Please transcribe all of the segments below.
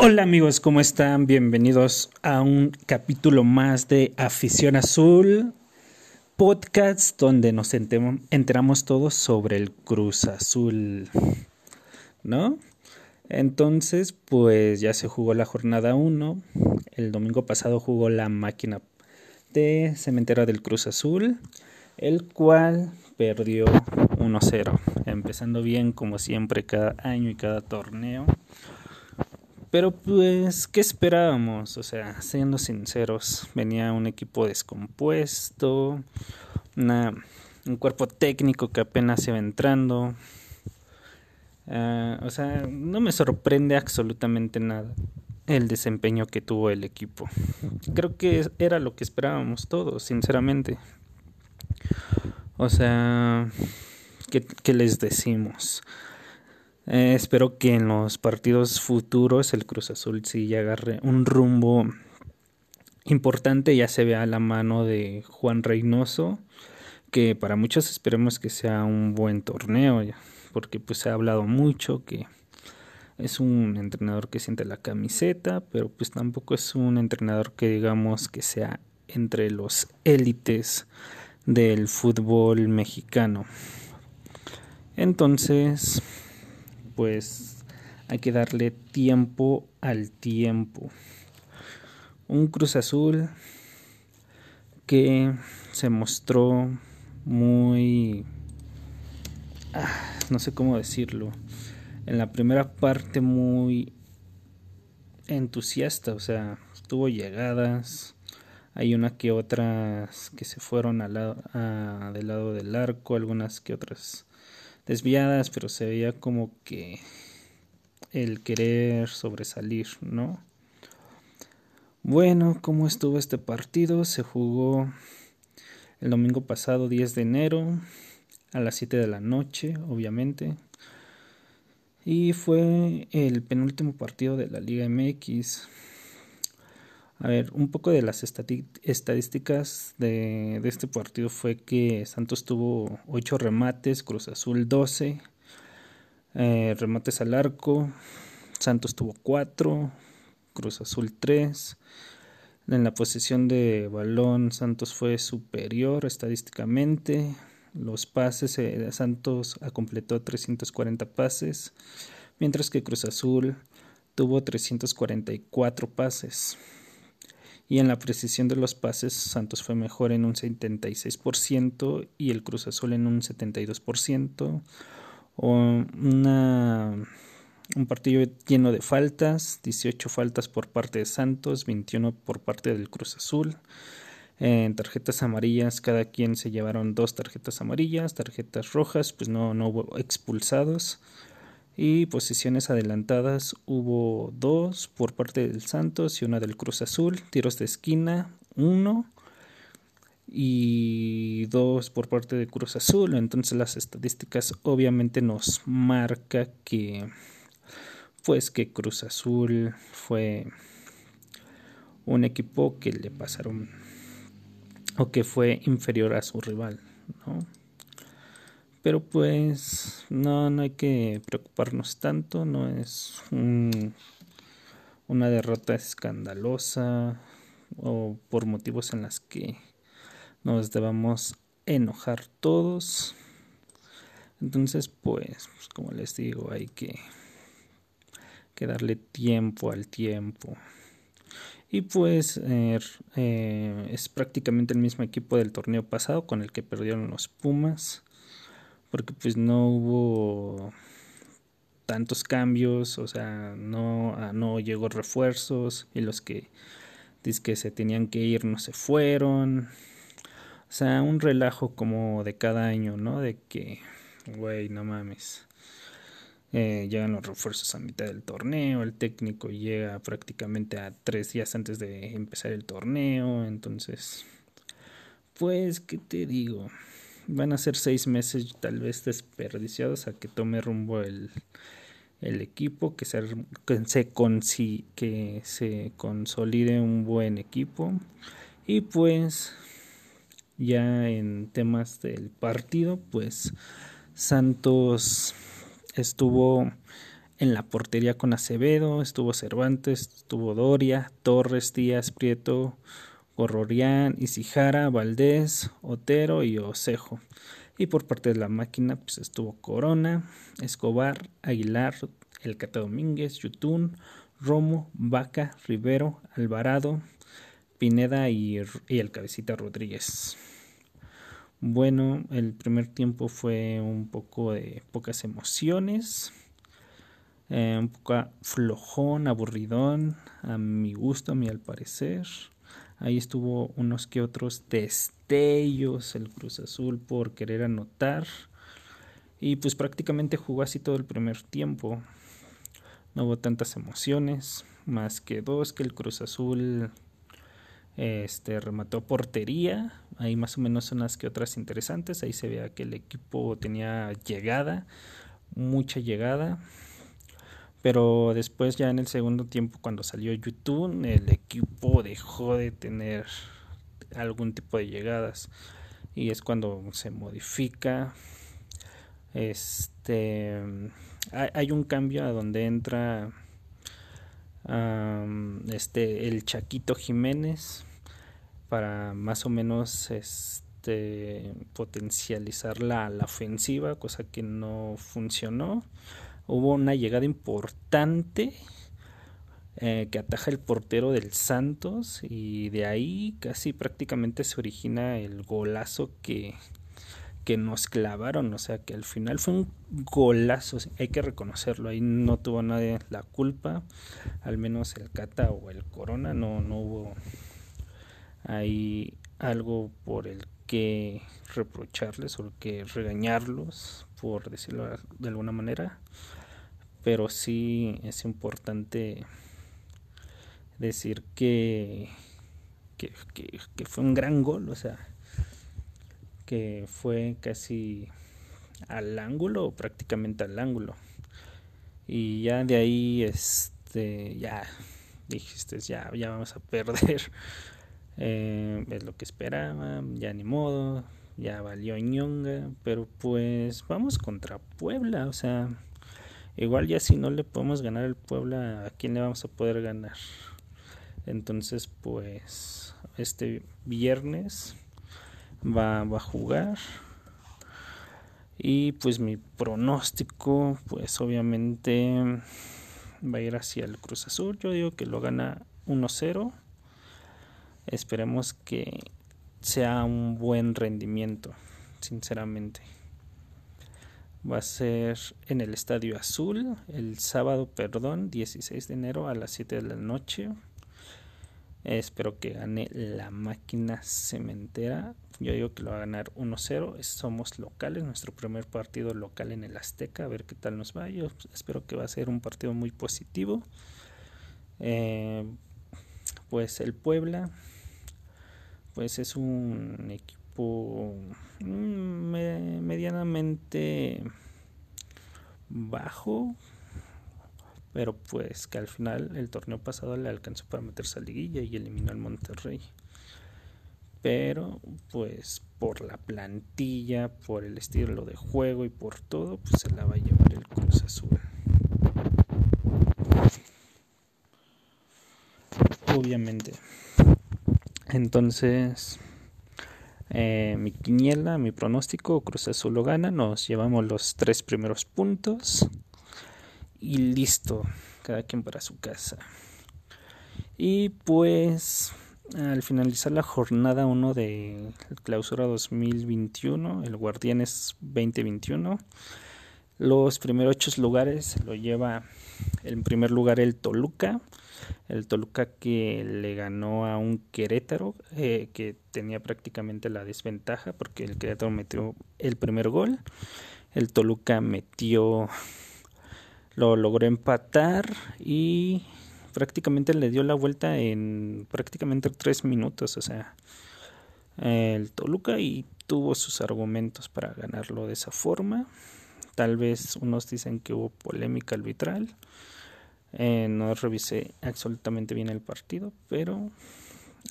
Hola amigos, ¿cómo están? Bienvenidos a un capítulo más de Afición Azul, podcast donde nos enteramos todos sobre el Cruz Azul, ¿no? Entonces, pues ya se jugó la jornada 1, el domingo pasado jugó la máquina de cementera del Cruz Azul, el cual perdió 1-0, empezando bien como siempre cada año y cada torneo. Pero pues, ¿qué esperábamos? O sea, siendo sinceros, venía un equipo descompuesto, un cuerpo técnico que apenas se iba entrando. Ah, o sea, no me sorprende absolutamente nada el desempeño que tuvo el equipo. Creo que era lo que esperábamos todos, sinceramente. O sea, ¿qué, qué les decimos? Eh, espero que en los partidos futuros el Cruz Azul sí agarre un rumbo importante, ya se vea la mano de Juan Reynoso, que para muchos esperemos que sea un buen torneo, porque pues se ha hablado mucho que es un entrenador que siente la camiseta, pero pues tampoco es un entrenador que digamos que sea entre los élites del fútbol mexicano. Entonces, pues hay que darle tiempo al tiempo. Un Cruz Azul que se mostró muy... Ah, no sé cómo decirlo. En la primera parte muy entusiasta, o sea, tuvo llegadas. Hay una que otras que se fueron al lado, del lado del arco, algunas que otras desviadas, pero se veía como que el querer sobresalir, ¿no? Bueno, ¿cómo estuvo este partido? Se jugó el domingo pasado, 10 de enero, a las 7 de la noche, obviamente. Y fue el penúltimo partido de la Liga MX. A ver, un poco de las estadísticas de, este partido fue que Santos tuvo 8 remates, Cruz Azul 12, eh, remates al arco, Santos tuvo 4, Cruz Azul 3. En la posesión de balón, Santos fue superior estadísticamente. Los pases, eh, Santos completó 340 pases, mientras que Cruz Azul tuvo 344 pases y en la precisión de los pases Santos fue mejor en un 76% y el Cruz Azul en un 72%. O una, un partido lleno de faltas, 18 faltas por parte de Santos, 21 por parte del Cruz Azul. En tarjetas amarillas, cada quien se llevaron dos tarjetas amarillas, tarjetas rojas, pues no, no hubo expulsados. Y posiciones adelantadas hubo dos por parte del Santos y una del Cruz Azul. Tiros de esquina, uno. Y dos por parte de Cruz Azul. Entonces las estadísticas obviamente nos marca que pues que Cruz Azul fue un equipo que le pasaron o que fue inferior a su rival, ¿no? Pero pues no, no hay que preocuparnos tanto, no es una derrota escandalosa o por motivos en las que nos debamos enojar todos. Entonces, pues, pues como les digo, hay que, darle tiempo al tiempo. Y pues eh, eh, es prácticamente el mismo equipo del torneo pasado con el que perdieron los Pumas porque pues no hubo tantos cambios, o sea, no, ah, no llegó refuerzos y los que que se tenían que ir no se fueron. O sea, un relajo como de cada año, ¿no? De que, güey, no mames. Eh, llegan los refuerzos a mitad del torneo, el técnico llega prácticamente a tres días antes de empezar el torneo, entonces, pues, ¿qué te digo? Van a ser seis meses tal vez desperdiciados a que tome rumbo el, el equipo, que se, que se, que se consolide un buen equipo. Y pues ya en temas del partido, pues Santos estuvo en la portería con Acevedo, estuvo Cervantes, estuvo Doria, Torres, Díaz, Prieto, Gorrorián, Isijara, Valdés, Otero y Osejo. Y por parte de la máquina pues estuvo Corona, Escobar, Aguilar, El Cata Domínguez, Yutún, Romo, Vaca, Rivero, Alvarado, Pineda y, el Cabecita Rodríguez. Bueno, el primer tiempo fue un poco de pocas emociones, eh, un poco flojón, aburridón, a mi gusto, a mi al parecer. Ahí estuvo unos que otros destellos el Cruz Azul por querer anotar. Y pues prácticamente jugó así todo el primer tiempo. No hubo tantas emociones, más que dos que el Cruz Azul este remató portería, ahí más o menos unas que otras interesantes, ahí se veía que el equipo tenía llegada, mucha llegada, pero después ya en el segundo tiempo cuando salió YouTube el equipo dejó de tener algún tipo de llegadas. Y es cuando se modifica. Este hay, un cambio a donde entra este el Chaquito Jiménez para más o menos este potencializar la, la ofensiva cosa que no funcionó hubo una llegada importante eh, que ataja el portero del Santos y de ahí casi prácticamente se origina el golazo que, que nos clavaron, o sea que al final fue un golazo, hay que reconocerlo, ahí no tuvo nadie la culpa, al menos el Cata o el Corona, no, no hubo ahí algo por el que reprocharles o que regañarlos, por decirlo de alguna manera pero sí es importante decir que, que, fue un gran gol, o sea, que fue casi al ángulo, prácticamente al ángulo. Y ya de ahí, este, ya dijiste, ya, ya vamos a perder. Eh, es lo que esperaba, ya ni modo, ya valió ñonga, pero pues vamos contra Puebla, o sea, Igual ya si no le podemos ganar al Puebla, ¿a quién le vamos a poder ganar? Entonces, pues, este viernes va, va a jugar. Y pues mi pronóstico, pues obviamente va a ir hacia el Cruz Azul. Yo digo que lo gana 1-0. Esperemos que sea un buen rendimiento, sinceramente va a ser en el Estadio Azul el sábado, perdón, 16 de enero a las 7 de la noche. Espero que gane la máquina cementera. Yo digo que lo va a ganar 1-0. Somos locales, nuestro primer partido local en el Azteca. A ver qué tal nos va. Yo espero que va a ser un partido muy positivo. Eh, pues el Puebla, pues es un equipo Mm, medianamente bajo, pero pues que al final el torneo pasado le alcanzó para meterse a liguilla y eliminó al Monterrey. Pero pues por la plantilla, por el estilo de juego y por todo, pues se la va a llevar el Cruz Azul. Obviamente. Entonces, eh, mi quiniela, mi pronóstico, Cruz Azul lo gana, nos llevamos los tres primeros puntos y listo, cada quien para su casa. Y pues al finalizar la jornada 1 de clausura 2021, el Guardianes 2021, los primeros ocho lugares lo lleva en primer lugar el Toluca, el Toluca que le ganó a un Querétaro eh, que tenía prácticamente la desventaja porque el Querétaro metió el primer gol, el Toluca metió, lo logró empatar y prácticamente le dio la vuelta en prácticamente tres minutos, o sea, el Toluca y tuvo sus argumentos para ganarlo de esa forma. Tal vez unos dicen que hubo polémica arbitral. Eh, no revisé absolutamente bien el partido, pero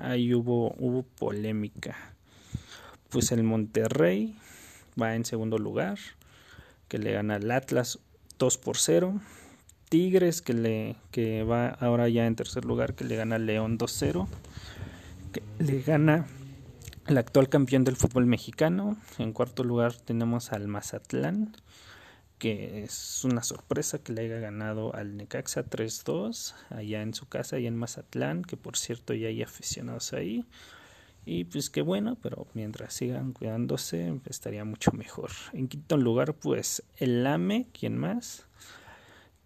ahí hubo, hubo polémica. Pues el Monterrey va en segundo lugar, que le gana al Atlas 2 por 0. Tigres que le que va ahora ya en tercer lugar que le gana León 2-0 que le gana el actual campeón del fútbol mexicano en cuarto lugar tenemos al Mazatlán que es una sorpresa que le haya ganado al Necaxa 3-2 allá en su casa y en Mazatlán que por cierto ya hay aficionados ahí y pues qué bueno, pero mientras sigan cuidándose estaría mucho mejor. En quinto lugar, pues el AME, ¿quién más?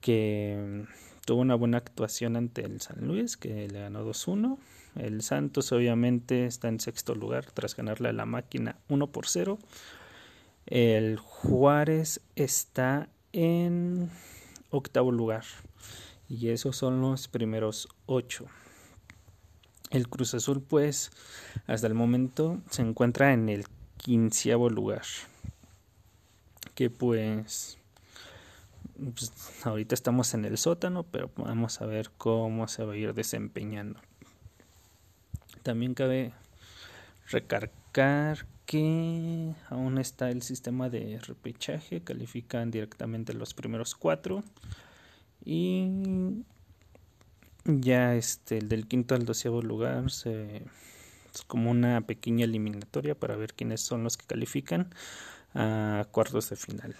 Que tuvo una buena actuación ante el San Luis, que le ganó 2-1. El Santos obviamente está en sexto lugar tras ganarle a la máquina 1 por 0. El Juárez está en octavo lugar. Y esos son los primeros ocho. El Cruz Azul, pues, hasta el momento se encuentra en el quinceavo lugar. Que pues, pues, ahorita estamos en el sótano, pero vamos a ver cómo se va a ir desempeñando. También cabe recargar que aún está el sistema de repechaje, califican directamente los primeros cuatro y ya este, el del quinto al doceavo lugar se, es como una pequeña eliminatoria para ver quiénes son los que califican a cuartos de final.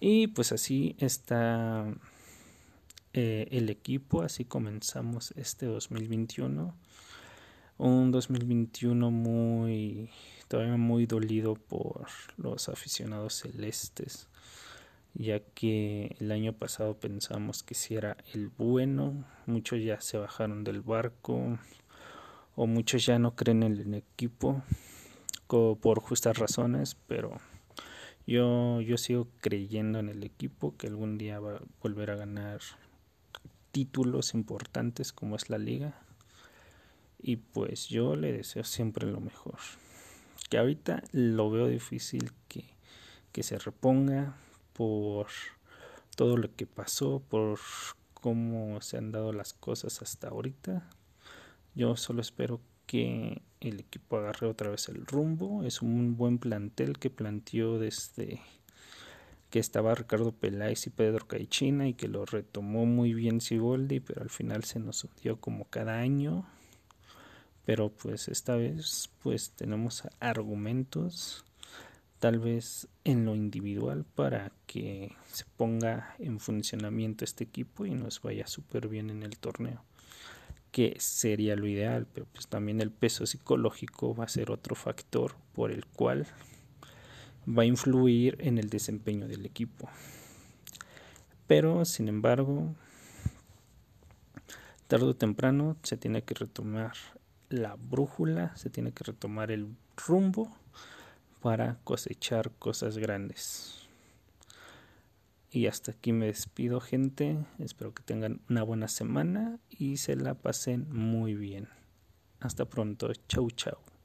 Y pues así está eh, el equipo, así comenzamos este 2021. Un 2021 muy, todavía muy dolido por los aficionados celestes ya que el año pasado pensamos que si era el bueno, muchos ya se bajaron del barco o muchos ya no creen en el equipo por justas razones, pero yo, yo sigo creyendo en el equipo que algún día va a volver a ganar títulos importantes como es la liga y pues yo le deseo siempre lo mejor que ahorita lo veo difícil que, que se reponga por todo lo que pasó, por cómo se han dado las cosas hasta ahorita. Yo solo espero que el equipo agarre otra vez el rumbo. Es un buen plantel que planteó desde que estaba Ricardo Peláez y Pedro Caichina y que lo retomó muy bien Siboldi, pero al final se nos hundió como cada año. Pero pues esta vez pues tenemos argumentos tal vez en lo individual para que se ponga en funcionamiento este equipo y nos vaya súper bien en el torneo que sería lo ideal pero pues también el peso psicológico va a ser otro factor por el cual va a influir en el desempeño del equipo. Pero sin embargo tarde o temprano se tiene que retomar la brújula se tiene que retomar el rumbo para cosechar cosas grandes. Y hasta aquí me despido gente, espero que tengan una buena semana y se la pasen muy bien. Hasta pronto, chau chau.